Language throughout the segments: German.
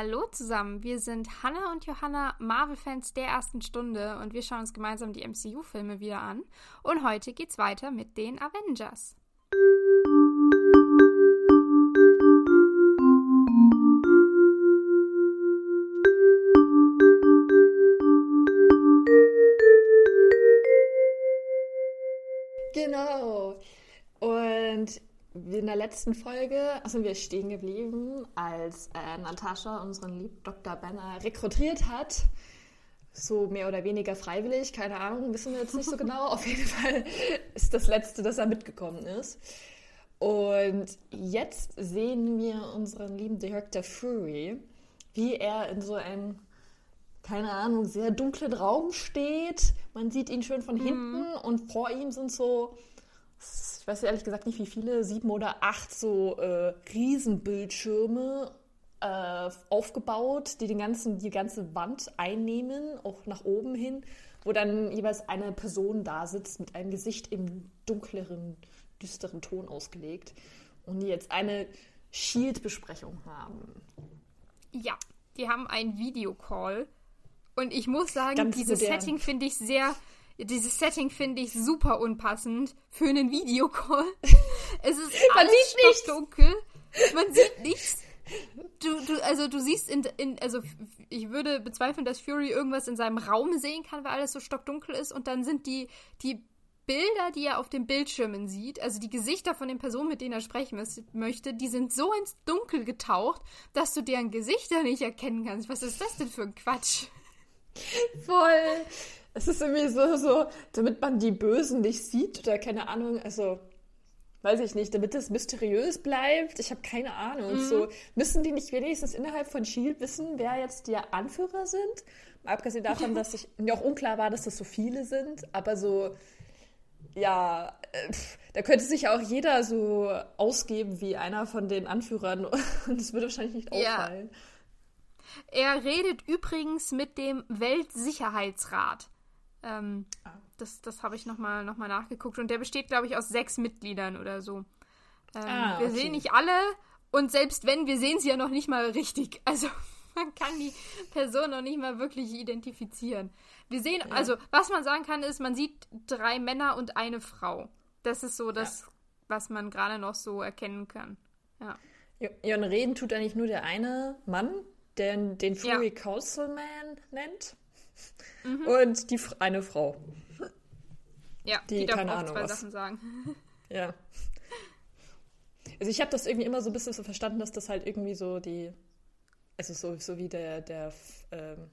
Hallo zusammen, wir sind Hannah und Johanna, Marvel-Fans der ersten Stunde und wir schauen uns gemeinsam die MCU-Filme wieder an. Und heute geht's weiter mit den Avengers. In der letzten Folge sind wir stehen geblieben, als äh, Natascha unseren lieben Dr. Banner rekrutiert hat. So mehr oder weniger freiwillig, keine Ahnung, wissen wir jetzt nicht so genau. Auf jeden Fall ist das letzte, dass er mitgekommen ist. Und jetzt sehen wir unseren lieben Director Fury, wie er in so einem, keine Ahnung, sehr dunklen Raum steht. Man sieht ihn schön von mhm. hinten und vor ihm sind so weiß ehrlich gesagt nicht, wie viele, sieben oder acht so äh, Riesenbildschirme äh, aufgebaut, die den ganzen, die ganze Wand einnehmen, auch nach oben hin, wo dann jeweils eine Person da sitzt mit einem Gesicht im dunkleren, düsteren Ton ausgelegt und die jetzt eine Shield-Besprechung haben. Ja, die haben einen Videocall und ich muss sagen, Ganz dieses modern. Setting finde ich sehr dieses Setting finde ich super unpassend für einen Videocall. es ist Man alles sieht nichts. dunkel. Man sieht nichts. Du, du, also du siehst in, in, also ich würde bezweifeln, dass Fury irgendwas in seinem Raum sehen kann, weil alles so stockdunkel ist und dann sind die, die Bilder, die er auf den Bildschirmen sieht, also die Gesichter von den Personen, mit denen er sprechen möchte, die sind so ins Dunkel getaucht, dass du deren Gesichter nicht erkennen kannst. Was ist das denn für ein Quatsch? Voll. Es ist irgendwie so, so, damit man die Bösen nicht sieht oder keine Ahnung, also weiß ich nicht, damit es mysteriös bleibt. Ich habe keine Ahnung. Mhm. So müssen die nicht wenigstens innerhalb von Shield wissen, wer jetzt die Anführer sind. Mal abgesehen davon, dass ich, mir auch unklar war, dass das so viele sind, aber so ja, äh, da könnte sich auch jeder so ausgeben wie einer von den Anführern und es würde wahrscheinlich nicht auffallen. Ja. Er redet übrigens mit dem Weltsicherheitsrat. Ähm, ah. Das, das habe ich nochmal noch mal nachgeguckt. Und der besteht, glaube ich, aus sechs Mitgliedern oder so. Ähm, ah, okay. Wir sehen nicht alle und selbst wenn, wir sehen sie ja noch nicht mal richtig. Also man kann die Person noch nicht mal wirklich identifizieren. Wir sehen, ja. also was man sagen kann, ist, man sieht drei Männer und eine Frau. Das ist so das, ja. was man gerade noch so erkennen kann. Ja. Ja, und reden tut eigentlich nur der eine Mann, der den Fury ja. Councilman nennt. Mhm. Und die, eine Frau. Ja, die, die darf keine auch Ahnung zwei was. Sachen sagen. Ja. Also ich habe das irgendwie immer so ein bisschen so verstanden, dass das halt irgendwie so die, also so, so wie der, der ähm,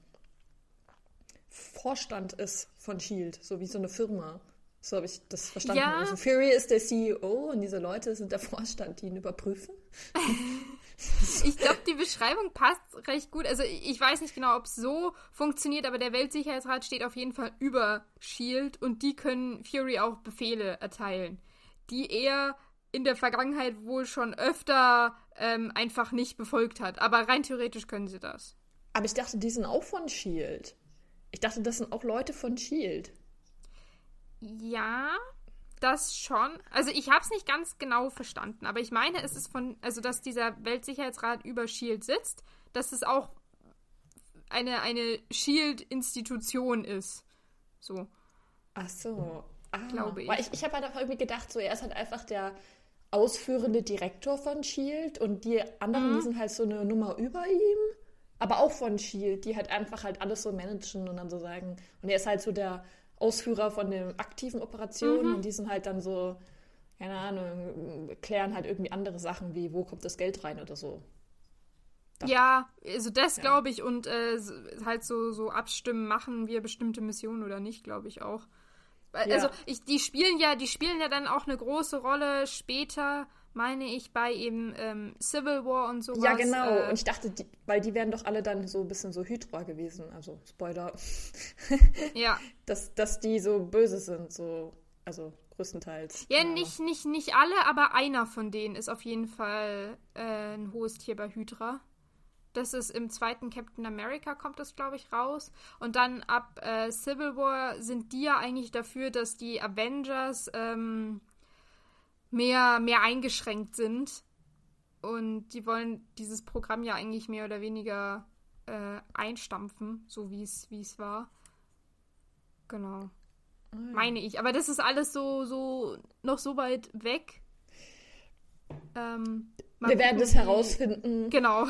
Vorstand ist von Shield, so wie so eine Firma. So habe ich das verstanden. Ja. Also Fury ist der CEO und diese Leute sind der Vorstand, die ihn überprüfen. ich glaube, die Beschreibung passt recht gut. Also ich weiß nicht genau, ob es so funktioniert, aber der Weltsicherheitsrat steht auf jeden Fall über Shield und die können Fury auch Befehle erteilen, die er in der Vergangenheit wohl schon öfter ähm, einfach nicht befolgt hat. Aber rein theoretisch können sie das. Aber ich dachte, die sind auch von Shield. Ich dachte, das sind auch Leute von Shield. Ja, das schon. Also ich habe es nicht ganz genau verstanden, aber ich meine, es ist von, also dass dieser Weltsicherheitsrat über Shield sitzt, dass es auch eine, eine Shield-Institution ist. So. Ach so. Ah, glaube ich. ich ich habe halt auch irgendwie gedacht, so er ist halt einfach der ausführende Direktor von Shield und die anderen, mhm. die sind halt so eine Nummer über ihm, aber auch von Shield, die halt einfach halt alles so managen und dann so sagen. Und er ist halt so der Ausführer von den aktiven Operationen mhm. und die sind halt dann so, keine Ahnung, klären halt irgendwie andere Sachen wie, wo kommt das Geld rein oder so. Dachte. Ja, also das ja. glaube ich und äh, halt so, so abstimmen, machen wir bestimmte Missionen oder nicht, glaube ich auch. Also ja. ich, die spielen ja, die spielen ja dann auch eine große Rolle später meine ich, bei eben ähm, Civil War und sowas. Ja, genau. Äh, und ich dachte, die, weil die wären doch alle dann so ein bisschen so Hydra gewesen. Also, Spoiler. ja. Dass, dass die so böse sind, so, also größtenteils. Ja, ja, Nicht, nicht, nicht alle, aber einer von denen ist auf jeden Fall äh, ein hohes Tier bei Hydra. Das ist im zweiten Captain America kommt das, glaube ich, raus. Und dann ab äh, Civil War sind die ja eigentlich dafür, dass die Avengers ähm, mehr, mehr eingeschränkt sind Und die wollen dieses Programm ja eigentlich mehr oder weniger äh, einstampfen, so wie es war. Genau. Oh ja. Meine ich. Aber das ist alles so, so noch so weit weg. Ähm, Wir werden das herausfinden. Genau.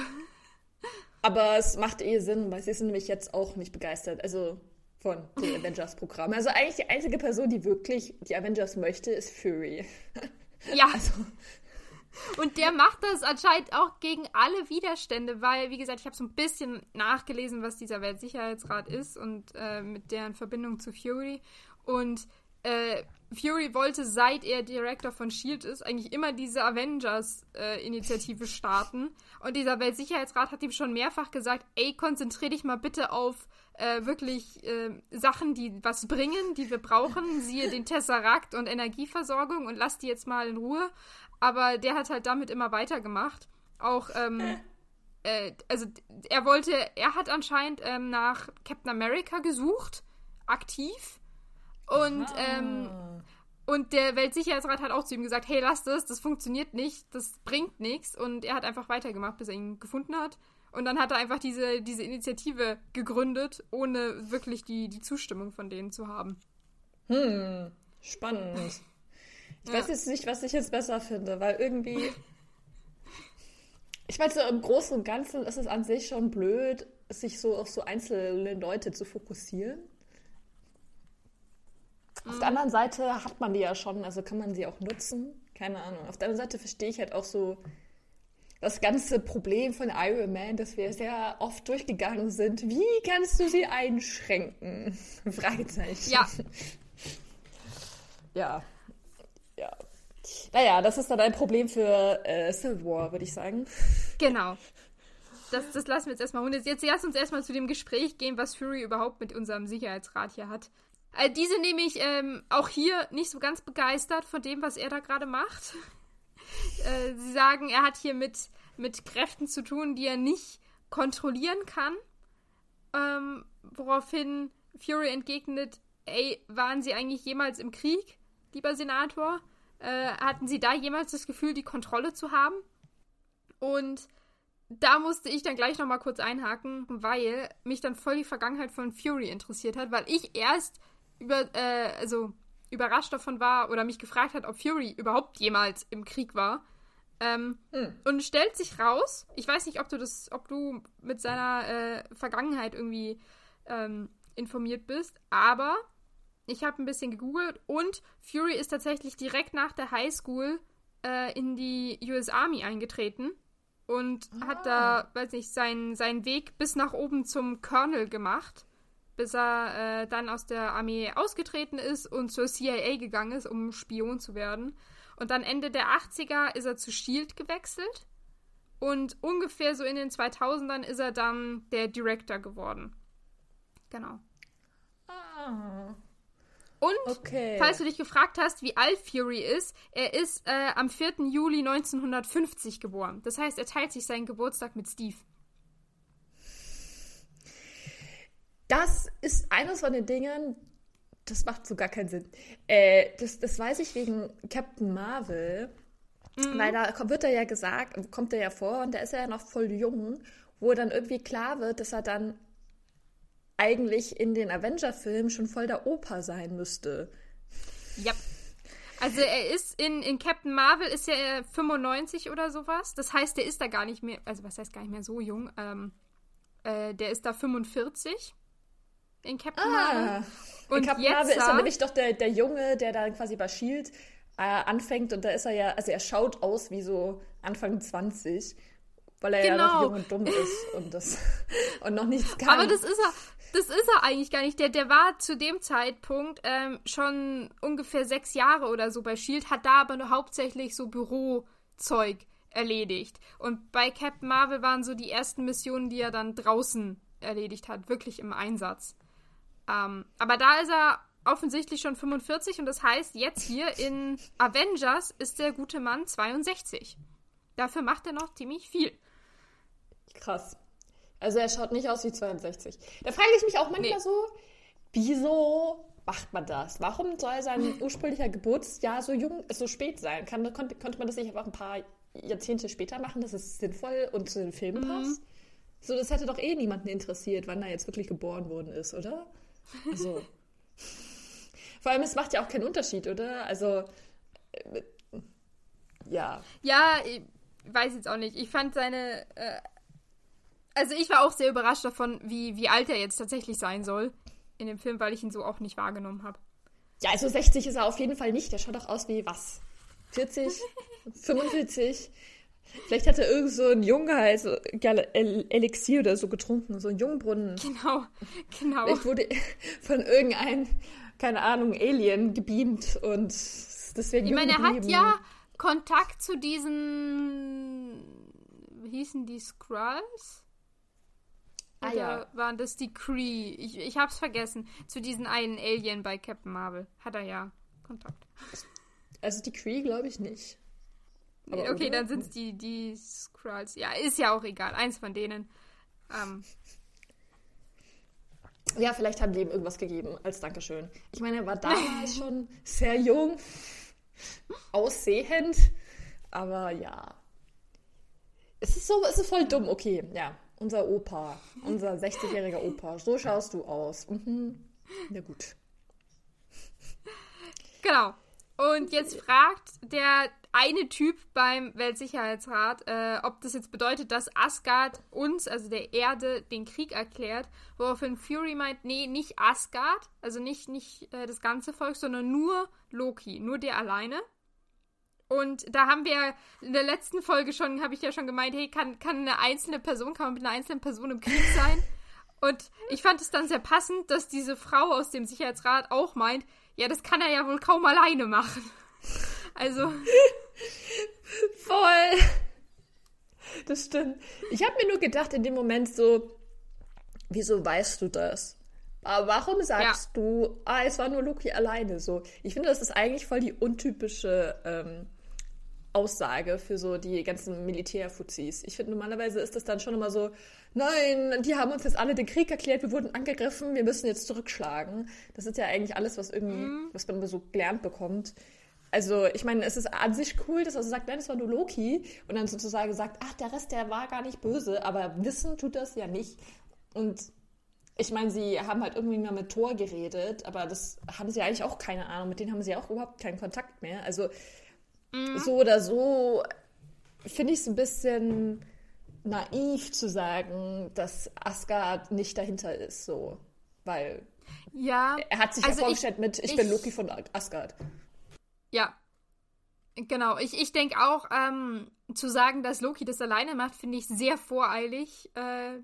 Aber es macht eh Sinn, weil sie sind nämlich jetzt auch nicht begeistert. Also von dem Avengers-Programm. Also eigentlich die einzige Person, die wirklich die Avengers möchte, ist Fury. Ja. Also. Und der macht das anscheinend auch gegen alle Widerstände, weil, wie gesagt, ich habe so ein bisschen nachgelesen, was dieser Weltsicherheitsrat ist und äh, mit deren Verbindung zu Fury. Und äh, Fury wollte, seit er Director von Shield ist, eigentlich immer diese Avengers-Initiative äh, starten. Und dieser Weltsicherheitsrat hat ihm schon mehrfach gesagt: Ey, konzentrier dich mal bitte auf äh, wirklich äh, Sachen, die was bringen, die wir brauchen. Siehe den Tesseract und Energieversorgung und lass die jetzt mal in Ruhe. Aber der hat halt damit immer weitergemacht. Auch, ähm, äh, also er wollte, er hat anscheinend ähm, nach Captain America gesucht, aktiv und, ähm, und der Weltsicherheitsrat hat auch zu ihm gesagt, hey, lass das, das funktioniert nicht, das bringt nichts. Und er hat einfach weitergemacht, bis er ihn gefunden hat. Und dann hat er einfach diese, diese Initiative gegründet, ohne wirklich die, die Zustimmung von denen zu haben. Hm, spannend. Ich ja. weiß jetzt nicht, was ich jetzt besser finde, weil irgendwie. Ich meine, so im Großen und Ganzen ist es an sich schon blöd, sich so auf so einzelne Leute zu fokussieren. Auf der anderen Seite hat man die ja schon, also kann man sie auch nutzen. Keine Ahnung. Auf der anderen Seite verstehe ich halt auch so das ganze Problem von Iron Man, dass wir sehr oft durchgegangen sind. Wie kannst du sie einschränken? Fragezeichen. Ja. ja. Ja. Naja, das ist dann ein Problem für äh, Civil War, würde ich sagen. Genau. Das, das lassen wir jetzt erstmal. Und jetzt, jetzt lass uns erstmal zu dem Gespräch gehen, was Fury überhaupt mit unserem Sicherheitsrat hier hat. Äh, diese nehme ich ähm, auch hier nicht so ganz begeistert von dem, was er da gerade macht. äh, sie sagen, er hat hier mit, mit Kräften zu tun, die er nicht kontrollieren kann. Ähm, woraufhin Fury entgegnet, ey, waren Sie eigentlich jemals im Krieg, lieber Senator? Äh, hatten Sie da jemals das Gefühl, die Kontrolle zu haben? Und da musste ich dann gleich nochmal kurz einhaken, weil mich dann voll die Vergangenheit von Fury interessiert hat, weil ich erst über, äh, also überrascht davon war oder mich gefragt hat, ob Fury überhaupt jemals im Krieg war. Ähm, hm. Und stellt sich raus, ich weiß nicht, ob du das, ob du mit seiner äh, Vergangenheit irgendwie ähm, informiert bist, aber ich habe ein bisschen gegoogelt und Fury ist tatsächlich direkt nach der Highschool äh, in die US Army eingetreten und ah. hat da, weiß nicht, seinen, seinen Weg bis nach oben zum Colonel gemacht bis er äh, dann aus der Armee ausgetreten ist und zur CIA gegangen ist, um Spion zu werden. Und dann Ende der 80er ist er zu Shield gewechselt. Und ungefähr so in den 2000ern ist er dann der Director geworden. Genau. Ah. Und, okay. falls du dich gefragt hast, wie alt Fury ist, er ist äh, am 4. Juli 1950 geboren. Das heißt, er teilt sich seinen Geburtstag mit Steve. Das ist eines von den Dingen, das macht so gar keinen Sinn. Äh, das, das weiß ich wegen Captain Marvel. Mhm. Weil da wird er ja gesagt, kommt er ja vor und da ist er ja noch voll jung, wo dann irgendwie klar wird, dass er dann eigentlich in den Avenger-Filmen schon voll der Opa sein müsste. Ja. Also er ist in, in Captain Marvel ist er 95 oder sowas. Das heißt, der ist da gar nicht mehr, also was heißt gar nicht mehr so jung. Ähm, äh, der ist da 45 in Captain ah, Marvel. Und in Captain Marvel ist er nämlich doch der, der Junge, der dann quasi bei Shield äh, anfängt und da ist er ja, also er schaut aus wie so Anfang 20, weil er genau. ja noch jung und dumm ist und das und noch nichts kann. Aber das ist er, das ist er eigentlich gar nicht. Der, der war zu dem Zeitpunkt ähm, schon ungefähr sechs Jahre oder so bei Shield, hat da aber nur hauptsächlich so Bürozeug erledigt. Und bei Captain Marvel waren so die ersten Missionen, die er dann draußen erledigt hat, wirklich im Einsatz. Ähm, aber da ist er offensichtlich schon 45 und das heißt, jetzt hier in Avengers ist der gute Mann 62. Dafür macht er noch ziemlich viel. Krass. Also er schaut nicht aus wie 62. Da frage ich mich auch manchmal nee. so, wieso macht man das? Warum soll sein ursprünglicher Geburtsjahr so jung, so spät sein? Kann, konnte, konnte man das nicht einfach ein paar Jahrzehnte später machen, dass es sinnvoll und zu den Filmen mhm. passt. So, das hätte doch eh niemanden interessiert, wann er jetzt wirklich geboren worden ist, oder? Also. Vor allem, es macht ja auch keinen Unterschied, oder? Also, äh, ja. Ja, ich weiß jetzt auch nicht. Ich fand seine. Äh, also, ich war auch sehr überrascht davon, wie, wie alt er jetzt tatsächlich sein soll in dem Film, weil ich ihn so auch nicht wahrgenommen habe. Ja, also 60 ist er auf jeden Fall nicht. Der schaut doch aus wie was? 40? 45? Vielleicht hat er irgend so ein Junghals, so Elixier oder so getrunken, so ein Jungbrunnen. Genau, genau. Vielleicht wurde von irgendeinem, keine Ahnung, Alien gebeamt und deswegen. Ich meine, er hat ja Kontakt zu diesen, wie hießen die Skrulls? Ah, Oder ja. waren das die Cree? Ich, ich hab's vergessen. Zu diesen einen Alien bei Captain Marvel. Hat er ja Kontakt. Also die Cree glaube ich nicht. Aber okay, dann sind es die, die Skrulls. Ja, ist ja auch egal. Eins von denen. Ähm. Ja, vielleicht haben die ihm irgendwas gegeben als Dankeschön. Ich meine, er war damals schon sehr jung, aussehend, aber ja. Es ist so, es ist voll dumm. Okay, ja. Unser Opa, unser 60-jähriger Opa. So schaust du aus. Mhm. Ja, gut. Genau. Und jetzt fragt der eine Typ beim Weltsicherheitsrat, äh, ob das jetzt bedeutet, dass Asgard uns, also der Erde, den Krieg erklärt, woraufhin Fury meint, nee, nicht Asgard, also nicht, nicht äh, das ganze Volk, sondern nur Loki, nur der alleine. Und da haben wir in der letzten Folge schon, habe ich ja schon gemeint, hey, kann, kann eine einzelne Person, kann man mit einer einzelnen Person im Krieg sein? Und ich fand es dann sehr passend, dass diese Frau aus dem Sicherheitsrat auch meint, ja, das kann er ja wohl kaum alleine machen. Also. Voll. Das stimmt. Ich habe mir nur gedacht in dem Moment so, wieso weißt du das? Aber warum sagst ja. du, ah, es war nur Loki alleine so? Ich finde, das ist eigentlich voll die untypische ähm, Aussage für so die ganzen Militärfuzis. Ich finde, normalerweise ist das dann schon immer so, nein, die haben uns jetzt alle den Krieg erklärt, wir wurden angegriffen, wir müssen jetzt zurückschlagen. Das ist ja eigentlich alles, was irgendwie, mhm. was man so gelernt bekommt. Also, ich meine, es ist an sich cool, dass er so sagt, nein, es war nur Loki. Und dann sozusagen sagt, ach, der Rest, der war gar nicht böse. Aber wissen tut das ja nicht. Und ich meine, sie haben halt irgendwie mal mit Thor geredet, aber das haben sie eigentlich auch keine Ahnung. Mit denen haben sie auch überhaupt keinen Kontakt mehr. Also, Mhm. So oder so finde ich es ein bisschen naiv zu sagen, dass Asgard nicht dahinter ist, so. Weil ja, er hat sich also ja vorgestellt ich, mit, ich, ich, bin Loki von Asgard. Ja, genau. Ich, ich denke auch, ähm, zu sagen, dass Loki das alleine macht, finde ich sehr voreilig. Äh,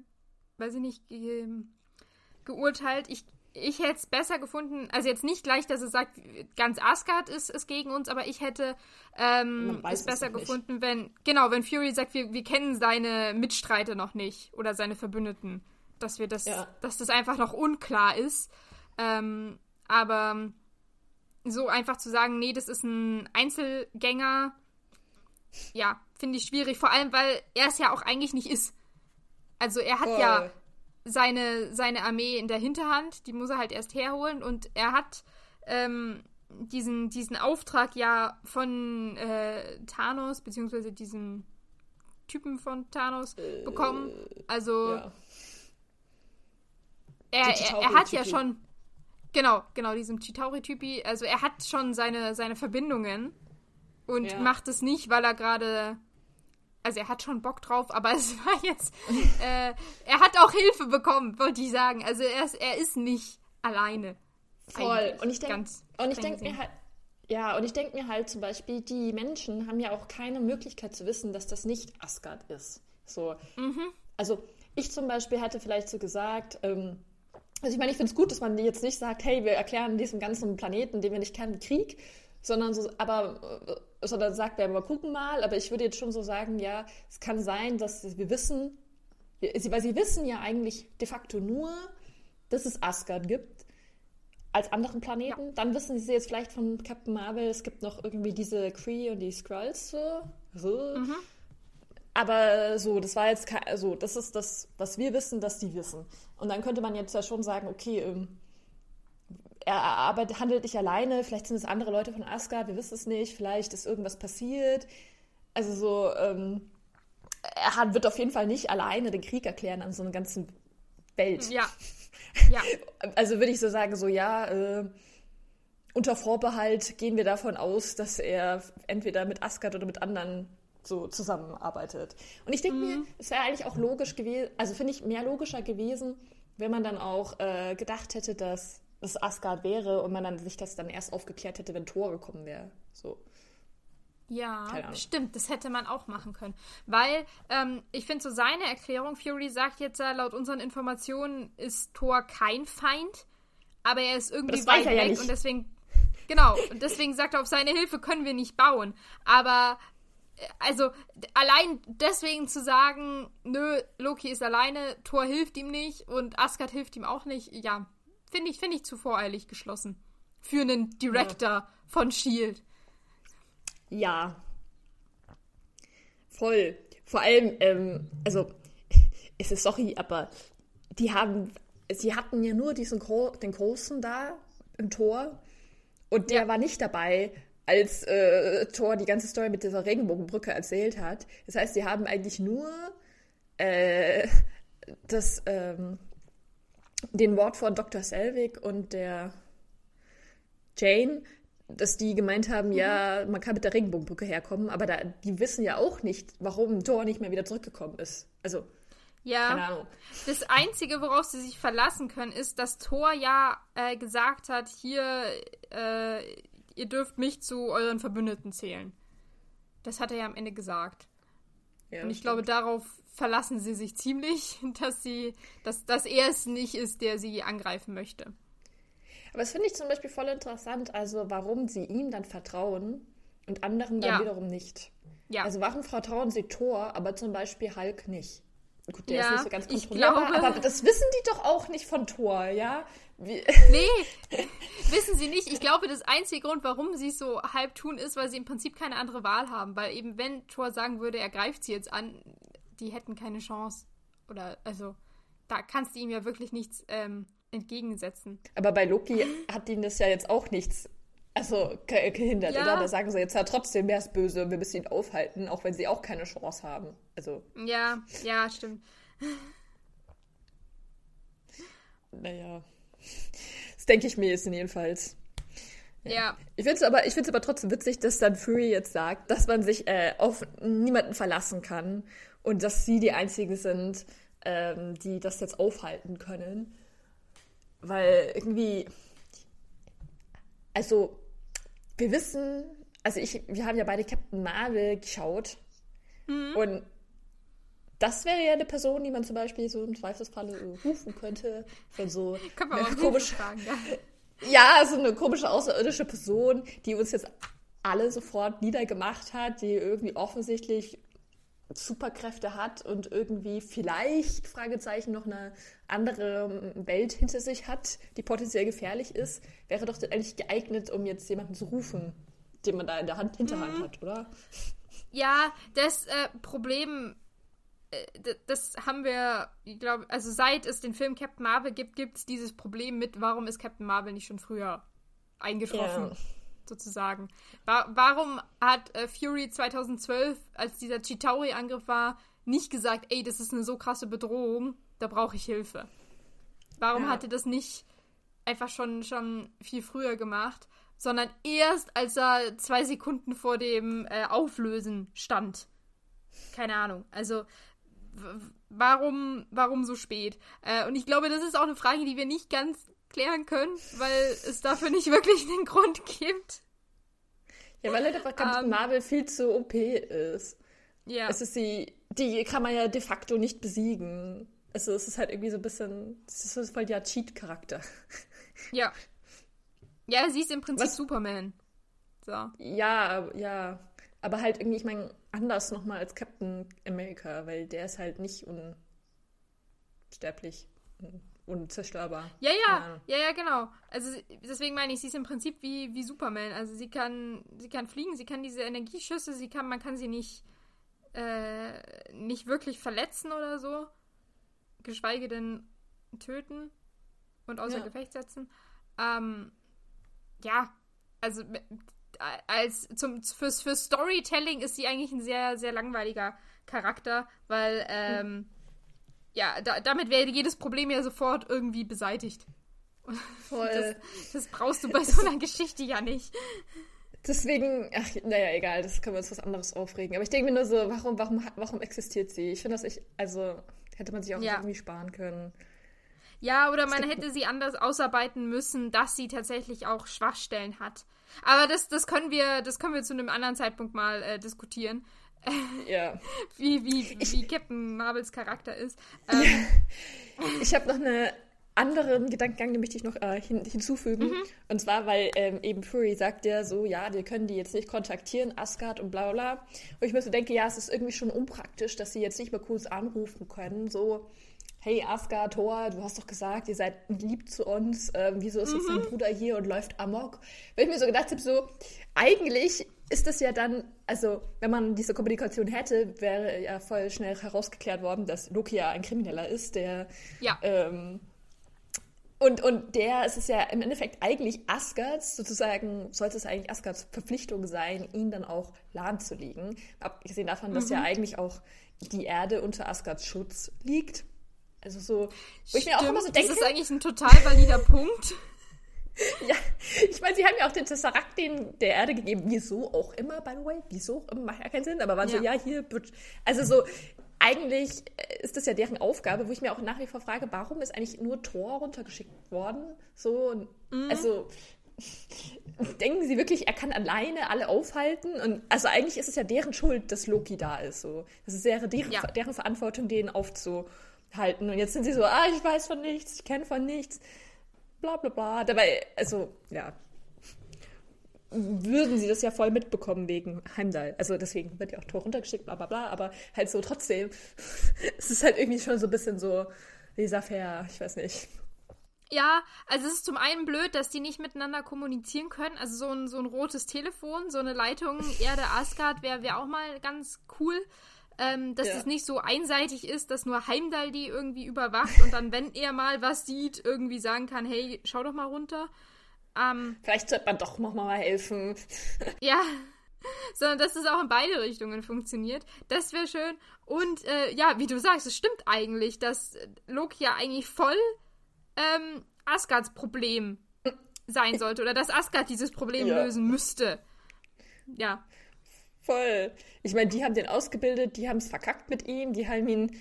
weiß ich nicht, ge geurteilt. Ich ich hätte es besser gefunden, also jetzt nicht gleich, dass es sagt, ganz Asgard ist, ist gegen uns, aber ich hätte ähm, es besser gefunden, wenn, genau, wenn Fury sagt, wir, wir kennen seine Mitstreiter noch nicht oder seine Verbündeten, dass wir das, ja. dass das einfach noch unklar ist. Ähm, aber so einfach zu sagen, nee, das ist ein Einzelgänger, ja, finde ich schwierig, vor allem, weil er es ja auch eigentlich nicht ist. Also er hat oh. ja seine, seine Armee in der Hinterhand, die muss er halt erst herholen und er hat ähm, diesen, diesen Auftrag ja von äh, Thanos, beziehungsweise diesen Typen von Thanos bekommen. Also ja. er, er, er, hat ja schon, genau, genau, diesem Chitauri-Typi, also er hat schon seine, seine Verbindungen und ja. macht es nicht, weil er gerade also er hat schon Bock drauf, aber es war jetzt, äh, er hat auch Hilfe bekommen, wollte ich sagen. Also er ist, er ist nicht alleine. Voll. Und ich denke, und ich denke mir halt, ja, und ich denke mir halt zum Beispiel, die Menschen haben ja auch keine Möglichkeit zu wissen, dass das nicht Asgard ist. So. Mhm. Also ich zum Beispiel hätte vielleicht so gesagt, ähm, also ich meine, ich finde es gut, dass man jetzt nicht sagt, hey, wir erklären diesem ganzen Planeten, den wir nicht kennen, Krieg, sondern so, aber äh, sondern sagt, wir gucken mal, aber ich würde jetzt schon so sagen, ja, es kann sein, dass wir wissen, weil sie wissen ja eigentlich de facto nur, dass es Asgard gibt als anderen Planeten. Ja. Dann wissen sie jetzt vielleicht von Captain Marvel, es gibt noch irgendwie diese Kree und die Skrulls so. so. Mhm. Aber so, das war jetzt, also das ist das, was wir wissen, dass die wissen. Und dann könnte man jetzt ja schon sagen, okay, ähm, er arbeitet, handelt nicht alleine, vielleicht sind es andere Leute von Asgard, wir wissen es nicht, vielleicht ist irgendwas passiert. Also so, ähm, er hat, wird auf jeden Fall nicht alleine den Krieg erklären an so einer ganzen Welt. Ja. ja. Also würde ich so sagen, so ja, äh, unter Vorbehalt gehen wir davon aus, dass er entweder mit Asgard oder mit anderen so zusammenarbeitet. Und ich denke mhm. mir, es wäre eigentlich auch logisch gewesen, also finde ich mehr logischer gewesen, wenn man dann auch äh, gedacht hätte, dass es Asgard wäre und man dann sich das dann erst aufgeklärt hätte, wenn Thor gekommen wäre. So. Ja, stimmt, das hätte man auch machen können. Weil ähm, ich finde so seine Erklärung, Fury sagt jetzt, äh, laut unseren Informationen ist Thor kein Feind, aber er ist irgendwie weit weg ja und deswegen, genau, und deswegen sagt er, auf seine Hilfe können wir nicht bauen. Aber also allein deswegen zu sagen, nö, Loki ist alleine, Thor hilft ihm nicht und Asgard hilft ihm auch nicht, ja, finde ich, finde ich zu voreilig geschlossen. Für einen Director ja. von Shield. Ja. Voll. Vor allem, ähm, also, es ist sorry, aber die haben, sie hatten ja nur diesen den Großen da im Tor und der ja. war nicht dabei, als äh, Thor die ganze Story mit dieser Regenbogenbrücke erzählt hat. Das heißt, sie haben eigentlich nur äh, das, ähm, den Wort von Dr. Selvig und der Jane dass die gemeint haben, mhm. ja, man kann mit der Regenbogenbrücke herkommen, aber da, die wissen ja auch nicht, warum Thor nicht mehr wieder zurückgekommen ist. Also, ja. Das Einzige, worauf sie sich verlassen können, ist, dass Thor ja äh, gesagt hat, hier, äh, ihr dürft mich zu euren Verbündeten zählen. Das hat er ja am Ende gesagt. Ja, Und ich stimmt. glaube, darauf verlassen sie sich ziemlich, dass sie, dass, dass er es nicht ist, der sie angreifen möchte. Aber das finde ich zum Beispiel voll interessant, also warum sie ihm dann vertrauen und anderen dann ja. wiederum nicht. Ja. Also warum vertrauen sie Thor, aber zum Beispiel Hulk nicht? Gut, der ja, ist nicht so ganz kontrollierbar, glaube, aber das wissen die doch auch nicht von Thor, ja? Wie nee, wissen sie nicht. Ich glaube, das einzige Grund, warum sie es so halb tun, ist, weil sie im Prinzip keine andere Wahl haben. Weil eben, wenn Thor sagen würde, er greift sie jetzt an, die hätten keine Chance. Oder, also, da kannst du ihm ja wirklich nichts ähm, entgegensetzen. Aber bei Loki hat ihnen das ja jetzt auch nichts also gehindert, ja. oder? Da sagen sie jetzt ja trotzdem, wer ist böse, wir müssen ihn aufhalten, auch wenn sie auch keine Chance haben. Also. Ja, ja, stimmt. Naja. Das denke ich mir jetzt jedenfalls. Ja. ja. Ich finde es aber, aber trotzdem witzig, dass dann Fury jetzt sagt, dass man sich äh, auf niemanden verlassen kann und dass sie die einzigen sind, ähm, die das jetzt aufhalten können. Weil irgendwie, also wir wissen, also ich, wir haben ja beide Captain Marvel geschaut mhm. und das wäre ja eine Person, die man zum Beispiel so im Zweifelsfalle rufen könnte, wenn so eine komische, fragen, ja. ja, so eine komische außerirdische Person, die uns jetzt alle sofort niedergemacht hat, die irgendwie offensichtlich Superkräfte hat und irgendwie vielleicht, Fragezeichen, noch eine andere Welt hinter sich hat, die potenziell gefährlich ist, wäre doch eigentlich geeignet, um jetzt jemanden zu rufen, den man da in der Hand, Hinterhand mhm. hat, oder? Ja, das äh, Problem, äh, das haben wir, ich glaube, also seit es den Film Captain Marvel gibt, gibt es dieses Problem mit, warum ist Captain Marvel nicht schon früher eingetroffen? Ja sozusagen. Wa warum hat äh, Fury 2012, als dieser Chitauri-Angriff war, nicht gesagt, ey, das ist eine so krasse Bedrohung, da brauche ich Hilfe? Warum ja. hat er das nicht einfach schon, schon viel früher gemacht, sondern erst, als er zwei Sekunden vor dem äh, Auflösen stand? Keine Ahnung. Also, warum, warum so spät? Äh, und ich glaube, das ist auch eine Frage, die wir nicht ganz klären können, weil es dafür nicht wirklich einen Grund gibt. Ja, weil halt einfach Captain um, Marvel viel zu OP ist. Ja. Es ist die, die kann man ja de facto nicht besiegen. Also es ist halt irgendwie so ein bisschen, es ist voll der Cheat-Charakter. Ja. Ja, sie ist im Prinzip Was? Superman. So. Ja, ja. Aber halt irgendwie, ich meine, anders nochmal als Captain America, weil der ist halt nicht unsterblich unzerstörbar. Ja, ja, ja, ja, genau. Also deswegen meine ich, sie ist im Prinzip wie, wie Superman. Also sie kann, sie kann fliegen, sie kann diese Energieschüsse, sie kann, man kann sie nicht, äh, nicht wirklich verletzen oder so. Geschweige denn töten und außer ja. Gefecht setzen. Ähm, ja, also als zum, fürs, für Storytelling ist sie eigentlich ein sehr, sehr langweiliger Charakter, weil ähm, ja, da, damit wäre jedes Problem ja sofort irgendwie beseitigt. Voll. Das, das brauchst du bei so einer Geschichte ja nicht. Deswegen, ach, naja, egal, das können wir uns was anderes aufregen. Aber ich denke mir nur so, warum, warum, warum existiert sie? Ich finde das echt, also hätte man sich auch ja. irgendwie sparen können. Ja, oder man hätte sie anders ausarbeiten müssen, dass sie tatsächlich auch Schwachstellen hat. Aber das, das können wir, das können wir zu einem anderen Zeitpunkt mal äh, diskutieren. Ja. wie, wie, wie Captain Marvels Charakter ist. Ähm, ich habe noch eine anderen Gedankengang, den möchte ich noch äh, hin, hinzufügen. Mhm. Und zwar, weil ähm, eben Fury sagt ja so, ja, wir können die jetzt nicht kontaktieren, Asgard und bla bla. Und ich mir so denke, ja, es ist irgendwie schon unpraktisch, dass sie jetzt nicht mal kurz anrufen können, so, hey Asgard, Thor, du hast doch gesagt, ihr seid lieb zu uns, ähm, wieso ist jetzt mhm. dein Bruder hier und läuft amok? Weil ich mir so gedacht habe, so, eigentlich ist das ja dann, also wenn man diese Kommunikation hätte, wäre ja voll schnell herausgeklärt worden, dass Loki ja ein Krimineller ist, der ja. ähm, und, und der, es ist ja im Endeffekt eigentlich Asgards, sozusagen, sollte es eigentlich Asgards Verpflichtung sein, ihn dann auch lahmzulegen. Abgesehen davon, mhm. dass ja mhm. eigentlich auch die Erde unter Asgards Schutz liegt. Also so, wo ich mir auch immer so denke. Das ist eigentlich ein total valider Punkt. Ja, ich meine, sie haben ja auch den Tesseract den der Erde gegeben. Wieso auch immer, by the way? Wieso auch immer? Macht ja keinen Sinn. Aber waren ja. so, ja, hier, also so, eigentlich ist das ja deren Aufgabe, wo ich mir auch nach wie vor frage, warum ist eigentlich nur Thor runtergeschickt worden? So, mhm. also denken sie wirklich, er kann alleine alle aufhalten? Und also eigentlich ist es ja deren Schuld, dass Loki da ist. So. Das wäre deren, ja. deren Verantwortung, den aufzuhalten. Und jetzt sind sie so, ah, ich weiß von nichts, ich kenne von nichts, bla bla bla. Dabei, also, ja, würden sie das ja voll mitbekommen wegen Heimdall. Also deswegen wird ja auch Tor runtergeschickt, bla bla bla, aber halt so trotzdem, es ist halt irgendwie schon so ein bisschen so laissez-faire, ich weiß nicht. Ja, also es ist zum einen blöd, dass die nicht miteinander kommunizieren können. Also so ein, so ein rotes Telefon, so eine Leitung Erde Asgard wäre wär auch mal ganz cool. Ähm, dass ja. es nicht so einseitig ist, dass nur Heimdall die irgendwie überwacht und dann, wenn er mal was sieht, irgendwie sagen kann, hey, schau doch mal runter. Ähm, Vielleicht sollte man doch noch mal helfen. ja, sondern dass es auch in beide Richtungen funktioniert. Das wäre schön. Und äh, ja, wie du sagst, es stimmt eigentlich, dass Loki ja eigentlich voll ähm, Asgards Problem sein sollte oder dass Asgard dieses Problem ja. lösen müsste. Ja. Voll. Ich meine, die haben den ausgebildet, die haben es verkackt mit ihm, die haben ihn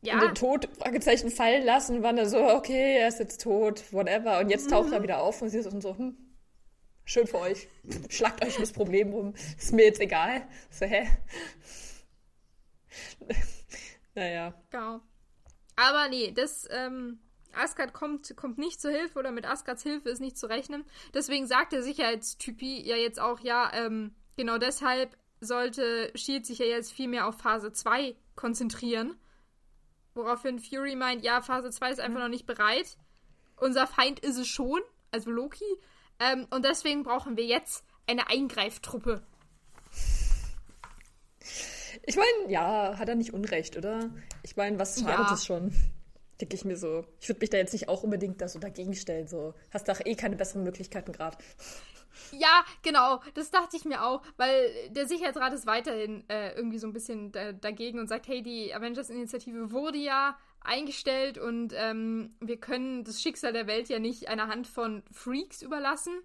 ja. in den Tod Fragezeichen fallen lassen, waren da so, okay, er ist jetzt tot, whatever. Und jetzt mhm. taucht er wieder auf und sie ist so, hm, schön für euch. Schlagt euch das Problem rum. Ist mir jetzt egal. So, hä? naja. Genau. Aber nee, das, ähm, Asgard kommt, kommt nicht zur Hilfe oder mit Asgards Hilfe ist nicht zu rechnen. Deswegen sagt der Sicherheitstypi ja jetzt auch, ja, ähm, genau deshalb sollte Shield sich ja jetzt viel mehr auf Phase 2 konzentrieren Woraufhin Fury meint, ja, Phase 2 ist einfach mhm. noch nicht bereit. Unser Feind ist es schon, also Loki. Ähm, und deswegen brauchen wir jetzt eine Eingreiftruppe. Ich meine, ja, hat er nicht Unrecht, oder? Ich meine, was schadet ja. es schon? Denke ich mir so. Ich würde mich da jetzt nicht auch unbedingt da so dagegen stellen. So, hast doch eh keine besseren Möglichkeiten gerade. Ja, genau. Das dachte ich mir auch, weil der Sicherheitsrat ist weiterhin äh, irgendwie so ein bisschen da, dagegen und sagt, hey, die Avengers-Initiative wurde ja eingestellt und ähm, wir können das Schicksal der Welt ja nicht einer Hand von Freaks überlassen.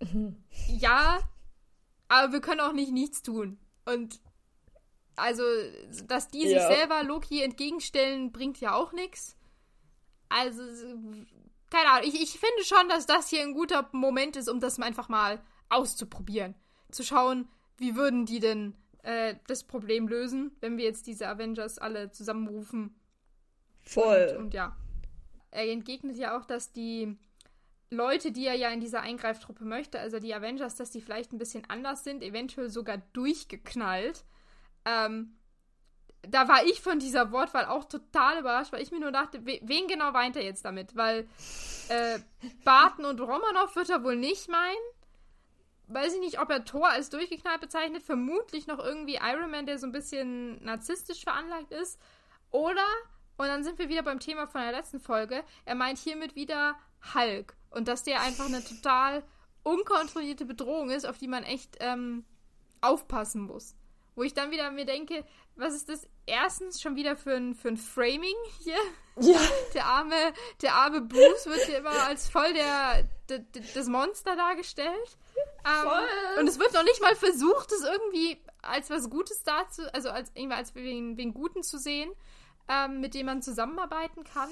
Mhm. Ja, aber wir können auch nicht nichts tun. Und also, dass die ja. sich selber Loki entgegenstellen, bringt ja auch nichts. Also, keine Ahnung, ich, ich finde schon, dass das hier ein guter Moment ist, um das einfach mal auszuprobieren. Zu schauen, wie würden die denn äh, das Problem lösen, wenn wir jetzt diese Avengers alle zusammenrufen. Voll. Und, und ja. Er entgegnet ja auch, dass die Leute, die er ja in dieser Eingreiftruppe möchte, also die Avengers, dass die vielleicht ein bisschen anders sind, eventuell sogar durchgeknallt. Ähm, da war ich von dieser Wortwahl auch total überrascht, weil ich mir nur dachte, wen genau weint er jetzt damit? Weil äh, Barton und Romanov wird er wohl nicht meinen. Weiß ich nicht, ob er Thor als durchgeknallt bezeichnet. Vermutlich noch irgendwie Iron Man, der so ein bisschen narzisstisch veranlagt ist. Oder, und dann sind wir wieder beim Thema von der letzten Folge, er meint hiermit wieder Hulk. Und dass der einfach eine total unkontrollierte Bedrohung ist, auf die man echt ähm, aufpassen muss. Wo ich dann wieder mir denke, was ist das erstens schon wieder für ein, für ein Framing hier? Ja. Der arme, der arme Bruce wird hier immer als voll der, der das Monster dargestellt. Ähm, und es wird noch nicht mal versucht, es irgendwie als was Gutes dazu, also als irgendwie als wen, wen Guten zu sehen, ähm, mit dem man zusammenarbeiten kann.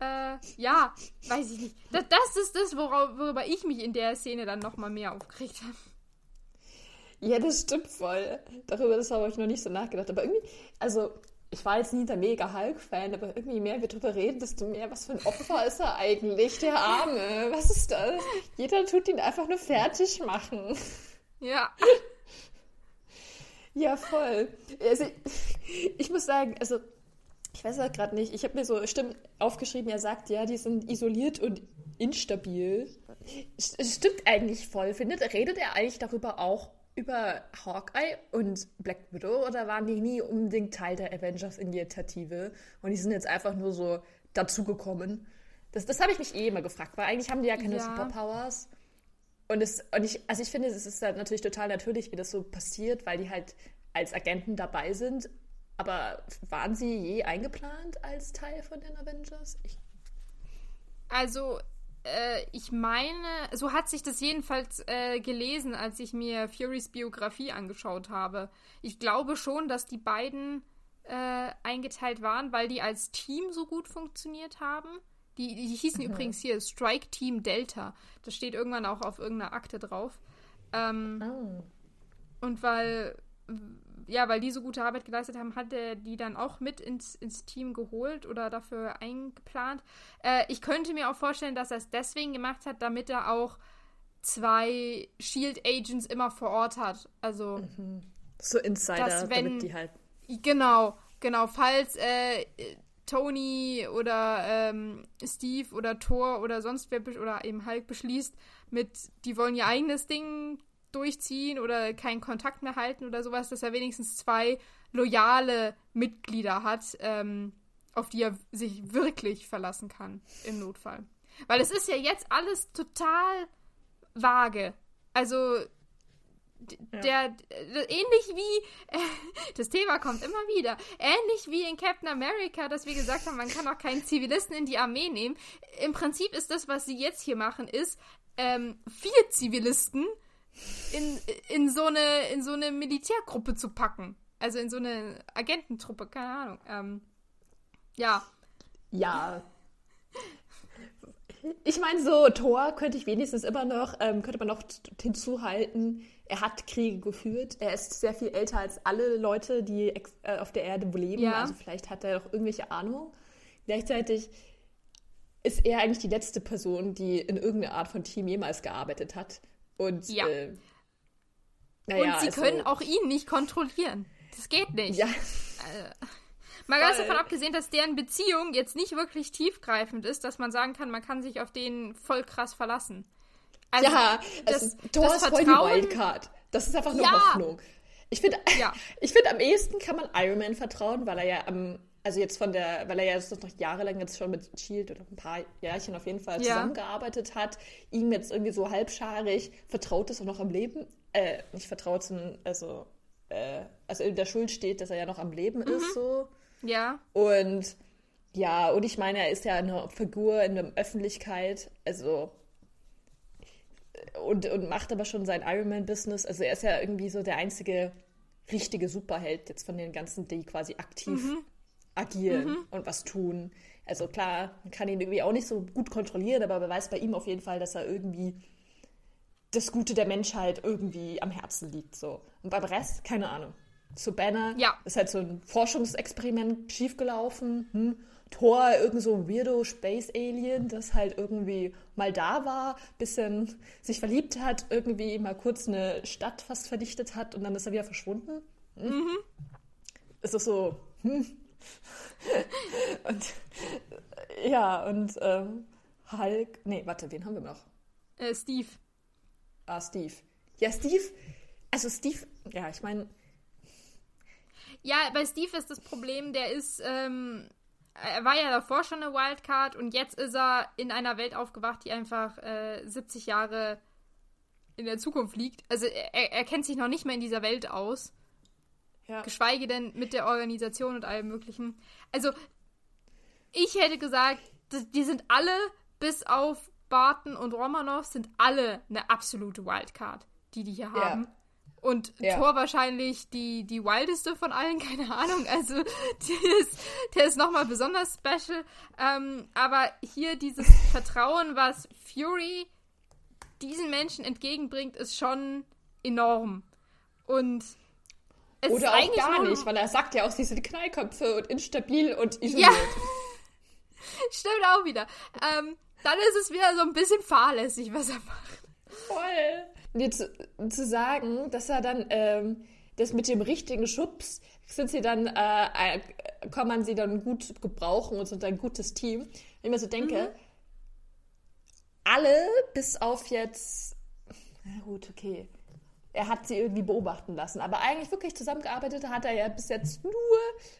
Äh, ja, weiß ich nicht. Das, das ist das, worüber, worüber ich mich in der Szene dann nochmal mehr aufgeregt habe. Ja, das stimmt voll. Darüber das habe ich noch nicht so nachgedacht. Aber irgendwie, also ich war jetzt nie der mega Hulk-Fan, aber irgendwie mehr wir drüber reden, desto mehr, was für ein Opfer ist er eigentlich, der Arme. Was ist das? Jeder tut ihn einfach nur fertig machen. Ja. Ja, voll. Also, ich muss sagen, also ich weiß auch gerade nicht, ich habe mir so Stimmen aufgeschrieben, er sagt, ja, die sind isoliert und instabil. Es stimmt eigentlich voll. Findet, redet er eigentlich darüber auch über Hawkeye und Black Widow oder waren die nie unbedingt Teil der Avengers-Initiative und die sind jetzt einfach nur so dazugekommen? Das, das habe ich mich eh immer gefragt, weil eigentlich haben die ja keine ja. Superpowers. Und, es, und ich, also ich finde, es ist halt natürlich total natürlich, wie das so passiert, weil die halt als Agenten dabei sind. Aber waren sie je eingeplant als Teil von den Avengers? Ich also äh, ich meine, so hat sich das jedenfalls äh, gelesen, als ich mir Furys Biografie angeschaut habe. Ich glaube schon, dass die beiden äh, eingeteilt waren, weil die als Team so gut funktioniert haben. Die, die hießen mhm. übrigens hier Strike Team Delta. Das steht irgendwann auch auf irgendeiner Akte drauf. Ähm, oh. Und weil ja, weil die so gute Arbeit geleistet haben, hat er die dann auch mit ins, ins Team geholt oder dafür eingeplant. Äh, ich könnte mir auch vorstellen, dass er es deswegen gemacht hat, damit er auch zwei Shield Agents immer vor Ort hat. Also mhm. so Insider, dass, wenn, damit die halt. Genau, genau. Falls äh, Tony oder ähm, Steve oder Thor oder sonst wer oder eben Hulk beschließt, mit die wollen ihr eigenes Ding durchziehen oder keinen Kontakt mehr halten oder sowas, dass er wenigstens zwei loyale Mitglieder hat, ähm, auf die er sich wirklich verlassen kann im Notfall. Weil es ist ja jetzt alles total vage. Also der, ja. der ähnlich wie äh, das Thema kommt immer wieder ähnlich wie in Captain America dass wir gesagt haben man kann auch keinen Zivilisten in die Armee nehmen im Prinzip ist das was sie jetzt hier machen ist ähm, vier Zivilisten in, in, so eine, in so eine Militärgruppe zu packen. Also in so eine Agententruppe, keine Ahnung. Ähm, ja. Ja. Ich meine, so Thor könnte ich wenigstens immer noch, ähm, könnte man noch hinzuhalten, er hat Kriege geführt. Er ist sehr viel älter als alle Leute, die äh, auf der Erde leben. Ja. Also vielleicht hat er doch irgendwelche Ahnung. Gleichzeitig ist er eigentlich die letzte Person, die in irgendeiner Art von Team jemals gearbeitet hat. Und, ja. Äh, naja, und sie also, können auch ihn nicht kontrollieren. Das geht nicht. Ja. Äh, mal ganz davon abgesehen, dass deren Beziehung jetzt nicht wirklich tiefgreifend ist, dass man sagen kann, man kann sich auf den voll krass verlassen. Also, ja, das, also, Thor das ist voll die Wildcard. Das ist einfach nur ja. Hoffnung. Ich finde, ja. ich finde, am ehesten kann man Iron Man vertrauen, weil er ja am also jetzt von der, weil er ja jetzt noch jahrelang jetzt schon mit Shield oder ein paar Jährchen auf jeden Fall ja. zusammengearbeitet hat, ihm jetzt irgendwie so halbscharig vertraut ist und noch am Leben, äh, nicht vertraut, sondern also, äh, also in der Schuld steht, dass er ja noch am Leben mhm. ist, so. Ja. Und ja, und ich meine, er ist ja eine Figur in der Öffentlichkeit, also und, und macht aber schon sein Ironman-Business. Also er ist ja irgendwie so der einzige richtige Superheld jetzt von den ganzen, die quasi aktiv mhm agieren mhm. und was tun. Also klar, man kann ihn irgendwie auch nicht so gut kontrollieren, aber man weiß bei ihm auf jeden Fall, dass er irgendwie das Gute der Menschheit irgendwie am Herzen liegt. So. Und beim Rest, keine Ahnung. Zu Banner ja. ist halt so ein Forschungsexperiment schiefgelaufen. Hm. Thor, irgend so ein weirdo Space Alien, das halt irgendwie mal da war, bisschen sich verliebt hat, irgendwie mal kurz eine Stadt fast verdichtet hat und dann ist er wieder verschwunden. Hm. Mhm. Ist das so, hm, und ja, und ähm, Hulk. Nee, warte, wen haben wir noch? Äh, Steve. Ah, Steve. Ja, Steve. Also Steve, ja, ich meine. Ja, bei Steve ist das Problem, der ist, ähm, er war ja davor schon eine Wildcard und jetzt ist er in einer Welt aufgewacht, die einfach äh, 70 Jahre in der Zukunft liegt. Also er, er kennt sich noch nicht mal in dieser Welt aus. Ja. Geschweige denn mit der Organisation und allem möglichen. Also, ich hätte gesagt, die sind alle, bis auf Barton und Romanov, sind alle eine absolute Wildcard, die die hier haben. Ja. Und ja. Thor wahrscheinlich die, die wildeste von allen, keine Ahnung. Also der ist, der ist nochmal besonders special. Ähm, aber hier dieses Vertrauen, was Fury diesen Menschen entgegenbringt, ist schon enorm. Und es Oder ist auch gar nicht, weil er sagt ja auch, sie sind Knallköpfe und instabil und isoliert. Ja. Stimmt auch wieder. Ähm, dann ist es wieder so ein bisschen fahrlässig, was er macht. Voll. Dir zu, zu sagen, dass er dann ähm, das mit dem richtigen Schubs sind sie dann, äh, kann man sie dann gut gebrauchen und sind ein gutes Team. Wenn ich mir so denke, mhm. alle bis auf jetzt, na gut, okay, er hat sie irgendwie beobachten lassen. Aber eigentlich wirklich zusammengearbeitet hat er ja bis jetzt nur